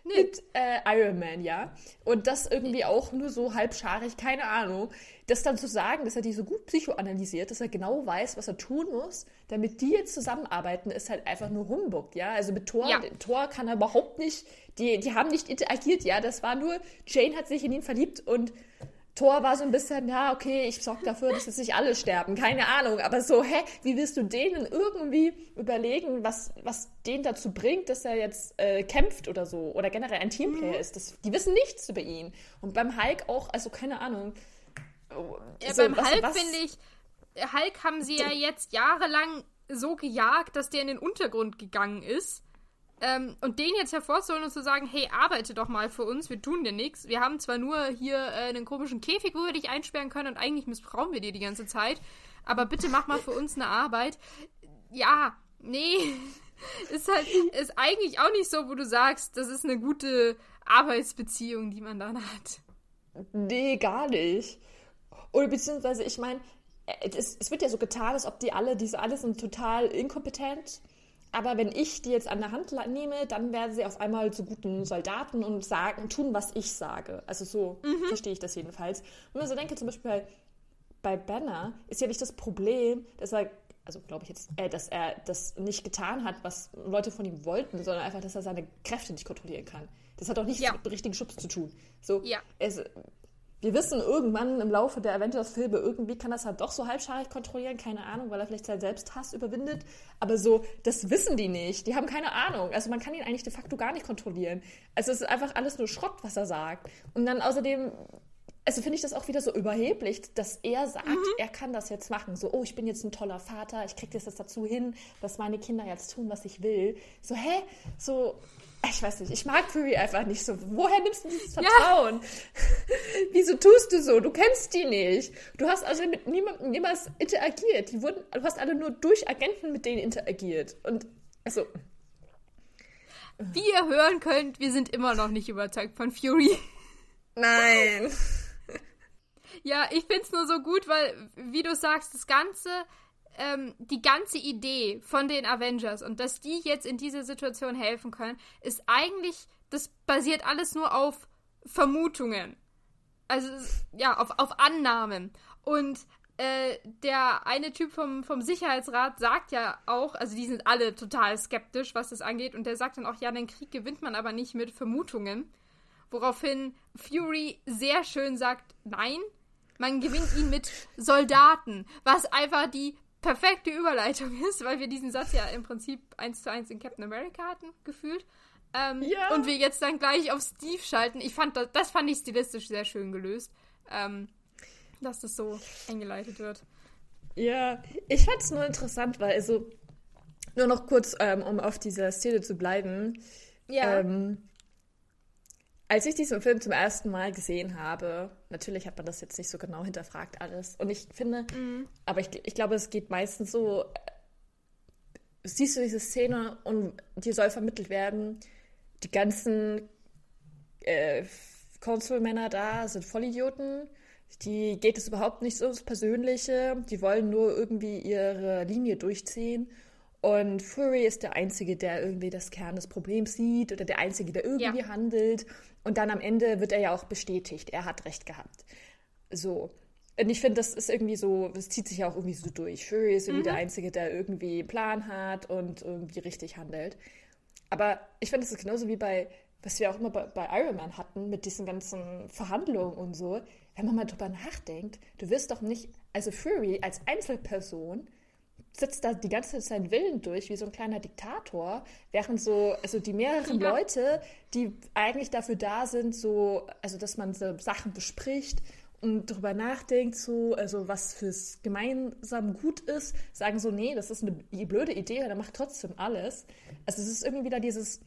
nee. mit äh, Iron Man, ja. Und das irgendwie auch nur so halbscharig, keine Ahnung. Das dann zu sagen, dass er die so gut psychoanalysiert, dass er genau weiß, was er tun muss, damit die jetzt zusammenarbeiten, ist halt einfach nur Humbug, ja. Also mit Thor, ja. Thor kann er überhaupt nicht, die, die haben nicht interagiert, ja. Das war nur, Jane hat sich in ihn verliebt und Thor war so ein bisschen, ja, okay, ich sorge dafür, dass jetzt nicht alle sterben, keine Ahnung. Aber so, hä, wie willst du denen irgendwie überlegen, was, was den dazu bringt, dass er jetzt äh, kämpft oder so? Oder generell ein Teamplayer mhm. ist. Das, die wissen nichts über ihn. Und beim Hulk auch, also keine Ahnung. Ja, so, beim was, Hulk finde ich, Hulk haben sie ja jetzt jahrelang so gejagt, dass der in den Untergrund gegangen ist. Ähm, und den jetzt hervorzuholen und zu sagen, hey, arbeite doch mal für uns, wir tun dir nichts. Wir haben zwar nur hier äh, einen komischen Käfig, wo wir dich einsperren können und eigentlich missbrauchen wir dir die ganze Zeit, aber bitte mach mal für uns eine Arbeit. Ja, nee, ist halt, ist eigentlich auch nicht so, wo du sagst, das ist eine gute Arbeitsbeziehung, die man dann hat. Nee, gar nicht. Oder beziehungsweise, ich meine, es, es, wird ja so getan, als ob die alle, diese alle sind total inkompetent aber wenn ich die jetzt an der Hand nehme, dann werden sie auf einmal zu guten Soldaten und sagen, tun, was ich sage. Also so mhm. verstehe ich das jedenfalls. Und wenn ich so denke, zum Beispiel bei, bei Banner ist ja nicht das Problem, dass er, also glaube ich jetzt, äh, dass er das nicht getan hat, was Leute von ihm wollten, sondern einfach, dass er seine Kräfte nicht kontrollieren kann. Das hat auch nichts ja. mit richtigen Schubs zu tun. So, ja. es, wir wissen irgendwann im Laufe der Avengers-Filme, irgendwie kann das halt doch so halbscharig kontrollieren, keine Ahnung, weil er vielleicht seinen Selbsthass überwindet. Aber so, das wissen die nicht. Die haben keine Ahnung. Also man kann ihn eigentlich de facto gar nicht kontrollieren. Also es ist einfach alles nur Schrott, was er sagt. Und dann außerdem also finde ich das auch wieder so überheblich, dass er sagt, mhm. er kann das jetzt machen. So, oh, ich bin jetzt ein toller Vater, ich kriege das jetzt dazu hin, dass meine Kinder jetzt tun, was ich will. So, hä? So, ich weiß nicht, ich mag Fury einfach nicht so. Woher nimmst du dieses Vertrauen? Ja. Wieso tust du so? Du kennst die nicht. Du hast also mit niemandem jemals interagiert. Die wurden, du hast alle nur durch Agenten mit denen interagiert. Und also. Wie ihr hören könnt, wir sind immer noch nicht überzeugt von Fury. Nein. Ja, ich finde es nur so gut, weil, wie du sagst, das Ganze ähm, die ganze Idee von den Avengers und dass die jetzt in dieser Situation helfen können, ist eigentlich, das basiert alles nur auf Vermutungen. Also, ja, auf, auf Annahmen. Und äh, der eine Typ vom, vom Sicherheitsrat sagt ja auch, also die sind alle total skeptisch, was das angeht, und der sagt dann auch, ja, den Krieg gewinnt man aber nicht mit Vermutungen. Woraufhin Fury sehr schön sagt, nein, man gewinnt ihn mit Soldaten, was einfach die perfekte Überleitung ist, weil wir diesen Satz ja im Prinzip eins zu eins in Captain America hatten, gefühlt. Ähm, ja. Und wir jetzt dann gleich auf Steve schalten. Ich fand das, das fand ich stilistisch sehr schön gelöst, ähm, dass das so eingeleitet wird. Ja, ich fand es nur interessant, weil also nur noch kurz, ähm, um auf dieser Szene zu bleiben. Ja. Ähm, als ich diesen Film zum ersten Mal gesehen habe, natürlich hat man das jetzt nicht so genau hinterfragt alles. Und ich finde, mhm. aber ich, ich glaube, es geht meistens so, äh, siehst du diese Szene und dir soll vermittelt werden, die ganzen äh, Konsulmänner da sind Vollidioten. Die geht es überhaupt nicht so ums Persönliche. Die wollen nur irgendwie ihre Linie durchziehen. Und Fury ist der Einzige, der irgendwie das Kern des Problems sieht oder der Einzige, der irgendwie ja. handelt. Und dann am Ende wird er ja auch bestätigt, er hat recht gehabt. So. und ich finde, das ist irgendwie so, das zieht sich ja auch irgendwie so durch. Fury ist irgendwie mhm. der Einzige, der irgendwie einen Plan hat und irgendwie richtig handelt. Aber ich finde, es ist genauso wie bei, was wir auch immer bei, bei Iron Man hatten, mit diesen ganzen Verhandlungen und so. Wenn man mal drüber nachdenkt, du wirst doch nicht, also Fury als Einzelperson setzt da die ganze Zeit seinen Willen durch, wie so ein kleiner Diktator, während so, also die mehreren ja. Leute, die eigentlich dafür da sind, so, also dass man so Sachen bespricht und darüber nachdenkt, so, also was fürs gemeinsam gut ist, sagen so, nee, das ist eine blöde Idee, aber der macht trotzdem alles. Also es ist irgendwie wieder dieses,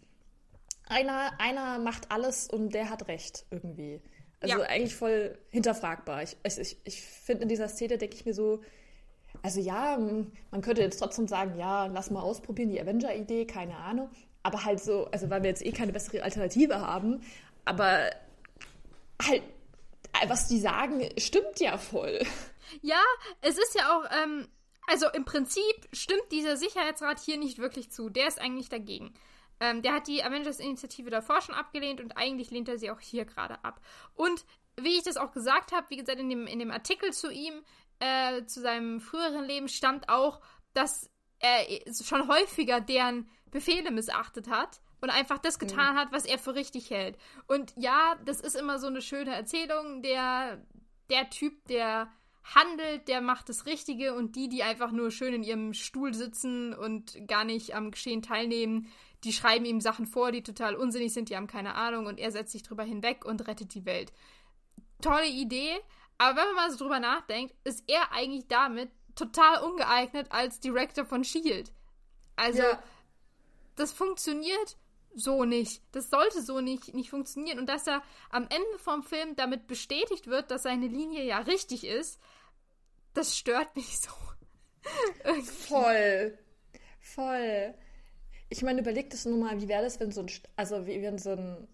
einer, einer macht alles und der hat recht irgendwie. Also ja. eigentlich voll hinterfragbar. Ich, ich, ich finde in dieser Szene, denke ich mir so, also ja, man könnte jetzt trotzdem sagen, ja, lass mal ausprobieren, die Avenger-Idee, keine Ahnung. Aber halt so, also weil wir jetzt eh keine bessere Alternative haben, aber halt was die sagen, stimmt ja voll. Ja, es ist ja auch, ähm, also im Prinzip stimmt dieser Sicherheitsrat hier nicht wirklich zu. Der ist eigentlich dagegen. Ähm, der hat die Avengers-Initiative davor schon abgelehnt und eigentlich lehnt er sie auch hier gerade ab. Und wie ich das auch gesagt habe, wie gesagt, in dem, in dem Artikel zu ihm, äh, zu seinem früheren Leben, stand auch, dass er schon häufiger deren Befehle missachtet hat und einfach das getan mhm. hat, was er für richtig hält. Und ja, das ist immer so eine schöne Erzählung. Der, der Typ, der handelt, der macht das Richtige und die, die einfach nur schön in ihrem Stuhl sitzen und gar nicht am Geschehen teilnehmen, die schreiben ihm Sachen vor, die total unsinnig sind, die haben keine Ahnung und er setzt sich drüber hinweg und rettet die Welt. Tolle Idee, aber wenn man mal so drüber nachdenkt, ist er eigentlich damit total ungeeignet als Director von Shield. Also, ja. das funktioniert so nicht. Das sollte so nicht, nicht funktionieren. Und dass er am Ende vom Film damit bestätigt wird, dass seine Linie ja richtig ist, das stört mich so. Voll. Voll. Ich meine, überleg das nur mal, wie wäre das, wenn so ein, also wie wenn so ein,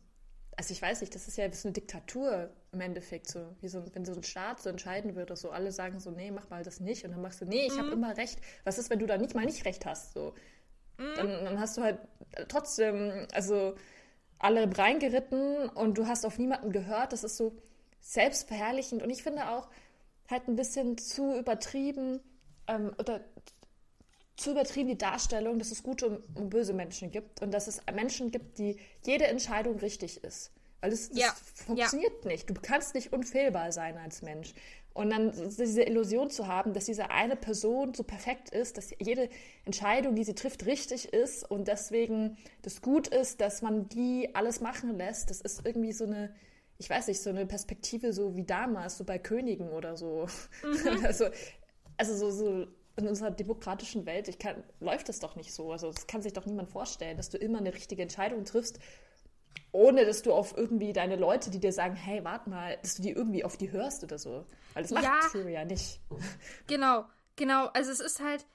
also ich weiß nicht, das ist ja so eine Diktatur im Endeffekt, so, so, wenn so ein Staat so entscheiden würde, so alle sagen so, nee, mach mal das nicht und dann machst du, nee, ich mhm. habe immer recht. Was ist, wenn du da nicht mal nicht recht hast, so? Mhm. Dann, dann hast du halt trotzdem, also alle reingeritten und du hast auf niemanden gehört. Das ist so selbstverherrlichend und ich finde auch halt ein bisschen zu übertrieben ähm, oder zu übertrieben die Darstellung, dass es gute und böse Menschen gibt und dass es Menschen gibt, die jede Entscheidung richtig ist. Das, das ja. funktioniert ja. nicht. Du kannst nicht unfehlbar sein als Mensch. Und dann diese Illusion zu haben, dass diese eine Person so perfekt ist, dass jede Entscheidung, die sie trifft, richtig ist und deswegen das gut ist, dass man die alles machen lässt, das ist irgendwie so eine, ich weiß nicht, so eine Perspektive so wie damals, so bei Königen oder so. Mhm. Also, also so, so in unserer demokratischen Welt ich kann, läuft das doch nicht so. Also das kann sich doch niemand vorstellen, dass du immer eine richtige Entscheidung triffst ohne dass du auf irgendwie deine Leute, die dir sagen, hey, warte mal, dass du die irgendwie auf die hörst oder so. Weil das macht ja, Syria nicht. Genau, genau. Also es ist halt,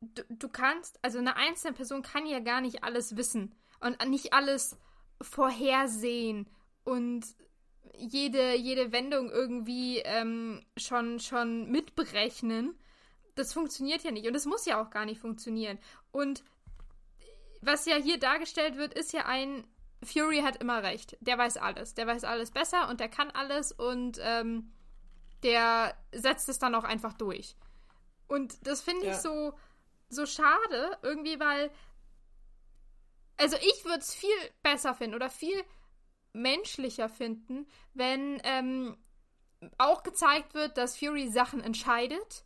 du, du kannst, also eine einzelne Person kann ja gar nicht alles wissen und nicht alles vorhersehen und jede, jede Wendung irgendwie ähm, schon, schon mitberechnen. Das funktioniert ja nicht und es muss ja auch gar nicht funktionieren. Und was ja hier dargestellt wird, ist ja ein Fury hat immer recht. Der weiß alles. Der weiß alles besser und der kann alles und ähm, der setzt es dann auch einfach durch. Und das finde ich ja. so, so schade, irgendwie, weil. Also ich würde es viel besser finden oder viel menschlicher finden, wenn ähm, auch gezeigt wird, dass Fury Sachen entscheidet,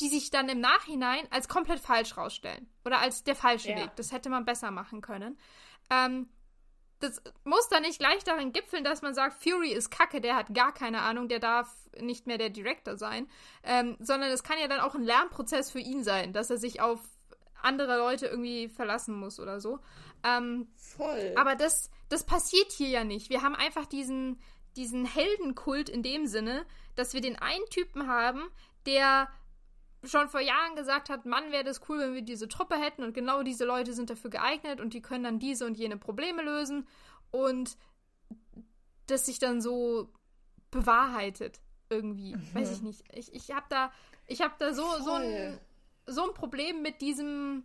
die sich dann im Nachhinein als komplett falsch rausstellen. Oder als der falsche ja. Weg. Das hätte man besser machen können. Ähm, das muss dann nicht gleich darin gipfeln, dass man sagt, Fury ist kacke, der hat gar keine Ahnung, der darf nicht mehr der Director sein, ähm, sondern es kann ja dann auch ein Lernprozess für ihn sein, dass er sich auf andere Leute irgendwie verlassen muss oder so. Ähm, Voll. Aber das, das passiert hier ja nicht. Wir haben einfach diesen, diesen Heldenkult in dem Sinne, dass wir den einen Typen haben, der schon vor Jahren gesagt hat, Mann, wäre das cool, wenn wir diese Truppe hätten und genau diese Leute sind dafür geeignet und die können dann diese und jene Probleme lösen und das sich dann so bewahrheitet irgendwie. Mhm. Weiß ich nicht. Ich, ich habe da, ich hab da so, so, ein, so ein Problem mit diesem,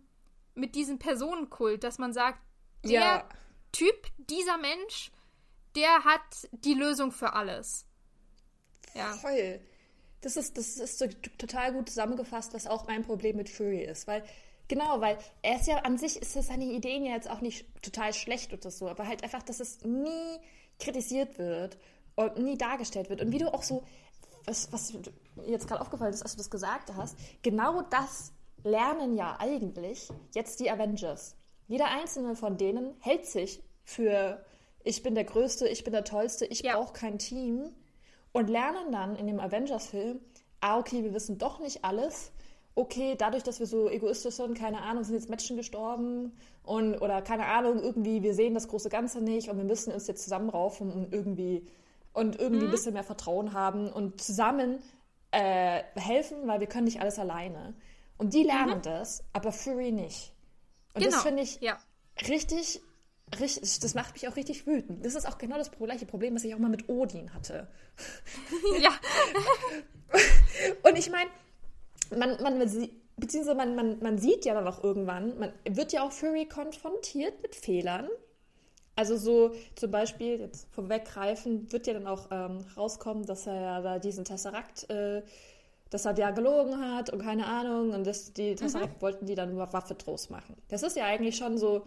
mit diesem Personenkult, dass man sagt, der ja. Typ, dieser Mensch, der hat die Lösung für alles. Ja. Voll. Das ist, das ist so total gut zusammengefasst, was auch mein Problem mit Fury ist. Weil, genau, weil er ist ja an sich, ist seine Ideen ja jetzt auch nicht total schlecht oder so, aber halt einfach, dass es nie kritisiert wird und nie dargestellt wird. Und wie du auch so, was, was jetzt gerade aufgefallen ist, als du das gesagt hast, genau das lernen ja eigentlich jetzt die Avengers. Jeder einzelne von denen hält sich für ich bin der Größte, ich bin der Tollste, ich ja. brauche kein Team und lernen dann in dem Avengers-Film, ah, okay, wir wissen doch nicht alles. Okay, dadurch, dass wir so egoistisch sind, keine Ahnung, sind jetzt Menschen gestorben und oder keine Ahnung, irgendwie, wir sehen das große Ganze nicht und wir müssen uns jetzt zusammenraufen und irgendwie und irgendwie mhm. ein bisschen mehr Vertrauen haben und zusammen äh, helfen, weil wir können nicht alles alleine. Und die lernen mhm. das, aber Fury nicht. Und genau. das finde ich ja. richtig Richtig, das macht mich auch richtig wütend. Das ist auch genau das gleiche Problem, was ich auch mal mit Odin hatte. ja. Und ich meine, man, man, beziehungsweise man, man, man sieht ja dann auch irgendwann, man wird ja auch Fury konfrontiert mit Fehlern. Also so zum Beispiel, jetzt vorweggreifen, wird ja dann auch ähm, rauskommen, dass er ja da diesen Tesseract, äh, dass er ja gelogen hat und keine Ahnung und dass die Tesseract mhm. wollten die dann nur Waffe draus machen. Das ist ja eigentlich schon so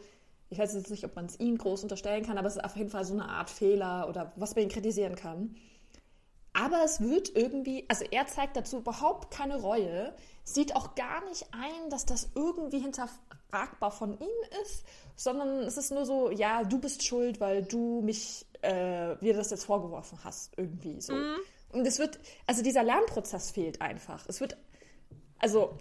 ich weiß jetzt nicht, ob man es ihm groß unterstellen kann, aber es ist auf jeden Fall so eine Art Fehler oder was man ihn kritisieren kann. Aber es wird irgendwie, also er zeigt dazu überhaupt keine Reue, sieht auch gar nicht ein, dass das irgendwie hinterfragbar von ihm ist, sondern es ist nur so, ja, du bist schuld, weil du mich, äh, dir das jetzt vorgeworfen hast, irgendwie so. Mhm. Und es wird, also dieser Lernprozess fehlt einfach. Es wird, also,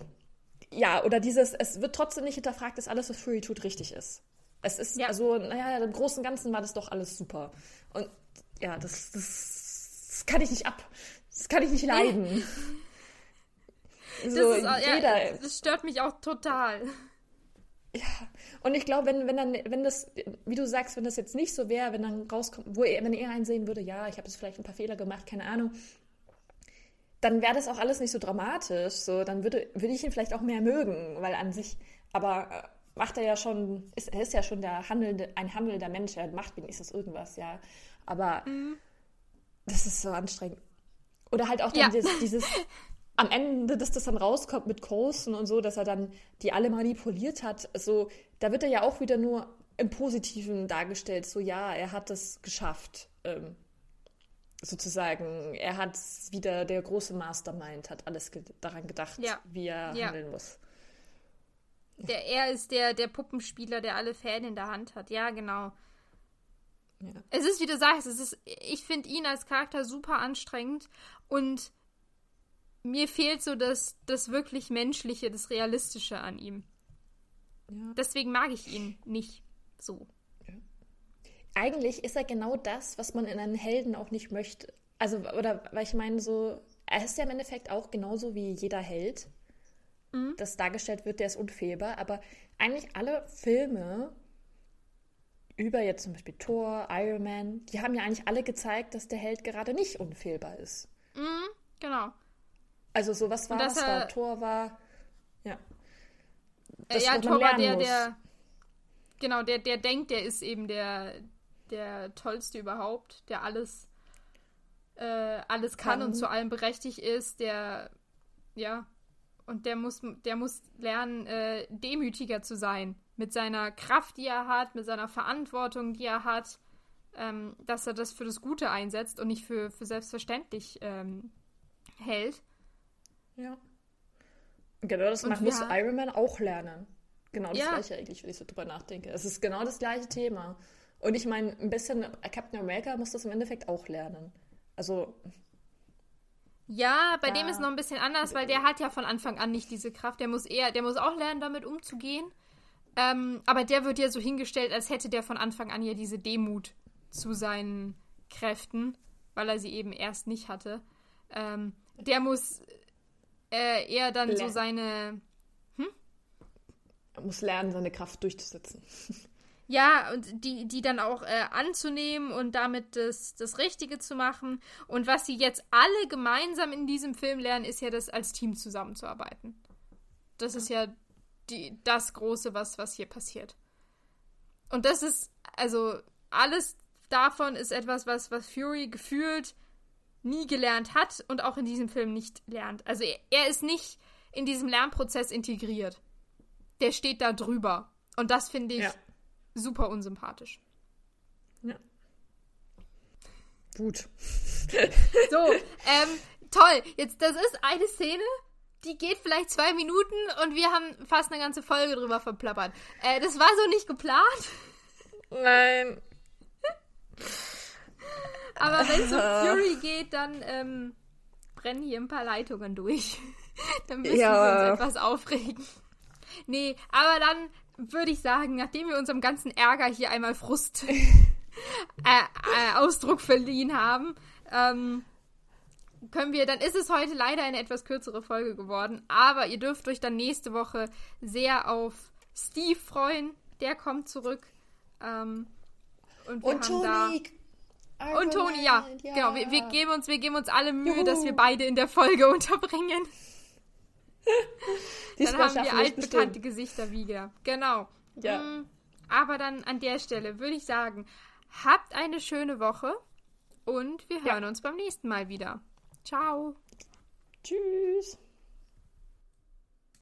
ja, oder dieses, es wird trotzdem nicht hinterfragt, dass alles, was Fury tut, richtig ist. Es ist ja. also, naja, im Großen und Ganzen war das doch alles super. Und ja, das, das, das kann ich nicht ab. Das kann ich nicht leiden. das, so, ist, jeder, ja, das stört mich auch total. Ja, und ich glaube, wenn, wenn dann, wenn das, wie du sagst, wenn das jetzt nicht so wäre, wenn dann rauskommt, wo er, wenn er einsehen würde, ja, ich habe jetzt vielleicht ein paar Fehler gemacht, keine Ahnung, dann wäre das auch alles nicht so dramatisch. So, dann würde, würde ich ihn vielleicht auch mehr mögen, weil an sich, aber äh, macht er ja schon, ist, er ist ja schon der handelnde, ein handelnder Mensch, er macht wenigstens irgendwas, ja. Aber mhm. das ist so anstrengend. Oder halt auch dann ja. dieses, dieses, am Ende, dass das dann rauskommt mit Coulson und so, dass er dann die alle manipuliert hat, so, da wird er ja auch wieder nur im Positiven dargestellt, so ja, er hat es geschafft. Ähm, sozusagen, er hat wieder der große Mastermind, hat alles ge daran gedacht, ja. wie er ja. handeln muss. Der, er ist der, der Puppenspieler, der alle Fäden in der Hand hat. Ja, genau. Ja. Es ist, wie du sagst, es ist, ich finde ihn als Charakter super anstrengend und mir fehlt so das, das wirklich Menschliche, das Realistische an ihm. Ja. Deswegen mag ich ihn nicht so. Ja. Eigentlich ist er genau das, was man in einem Helden auch nicht möchte. Also, oder, weil ich meine, so, er ist ja im Endeffekt auch genauso wie jeder Held mhm. das dargestellt wird, der ist unfehlbar. Aber eigentlich alle Filme über jetzt zum Beispiel Thor, Iron Man, die haben ja eigentlich alle gezeigt, dass der Held gerade nicht unfehlbar ist. Mhm, genau. Also so was war das? war, Thor war, ja. Äh, das, ja, Thor war der, muss. der, genau, der, der denkt, der ist eben der, der tollste überhaupt, der alles, äh, alles kann, kann und zu allem berechtigt ist, der, ja, und der muss, der muss lernen, äh, demütiger zu sein. Mit seiner Kraft, die er hat, mit seiner Verantwortung, die er hat, ähm, dass er das für das Gute einsetzt und nicht für, für selbstverständlich ähm, hält. Ja. Genau das und muss ja, Iron Man auch lernen. Genau das ja. gleiche eigentlich, wenn ich so drüber nachdenke. Es ist genau das gleiche Thema. Und ich meine, ein bisschen Captain America muss das im Endeffekt auch lernen. Also ja, bei ja. dem ist noch ein bisschen anders, weil der hat ja von Anfang an nicht diese Kraft. Der muss eher, der muss auch lernen, damit umzugehen. Ähm, aber der wird ja so hingestellt, als hätte der von Anfang an ja diese Demut zu seinen Kräften, weil er sie eben erst nicht hatte. Ähm, der muss äh, eher dann Lern. so seine. Hm? Er muss lernen, seine Kraft durchzusetzen. Ja, und die, die dann auch äh, anzunehmen und damit das, das Richtige zu machen. Und was sie jetzt alle gemeinsam in diesem Film lernen, ist ja das als Team zusammenzuarbeiten. Das ist ja die, das Große, was, was hier passiert. Und das ist, also alles davon ist etwas, was, was Fury gefühlt nie gelernt hat und auch in diesem Film nicht lernt. Also er, er ist nicht in diesem Lernprozess integriert. Der steht da drüber. Und das finde ich ja. Super unsympathisch. Ja. Gut. so, ähm, toll. Jetzt, das ist eine Szene, die geht vielleicht zwei Minuten und wir haben fast eine ganze Folge drüber verplappert. Äh, das war so nicht geplant. Nein. Aber wenn es um Fury geht, dann ähm, brennen hier ein paar Leitungen durch. dann müssen ja. wir uns etwas aufregen. Nee, aber dann würde ich sagen, nachdem wir unserem ganzen Ärger hier einmal Frust äh, äh, Ausdruck verliehen haben, ähm, können wir, dann ist es heute leider eine etwas kürzere Folge geworden, aber ihr dürft euch dann nächste Woche sehr auf Steve freuen. Der kommt zurück. Ähm, und und Toni. Und Toni, ja, ja. Genau. Wir, wir, geben uns, wir geben uns alle Mühe, Juhu. dass wir beide in der Folge unterbringen. Dann haben wir altbekannte Gesichter wieder. Genau. Ja. Mm, aber dann an der Stelle würde ich sagen, habt eine schöne Woche und wir hören ja. uns beim nächsten Mal wieder. Ciao. Tschüss.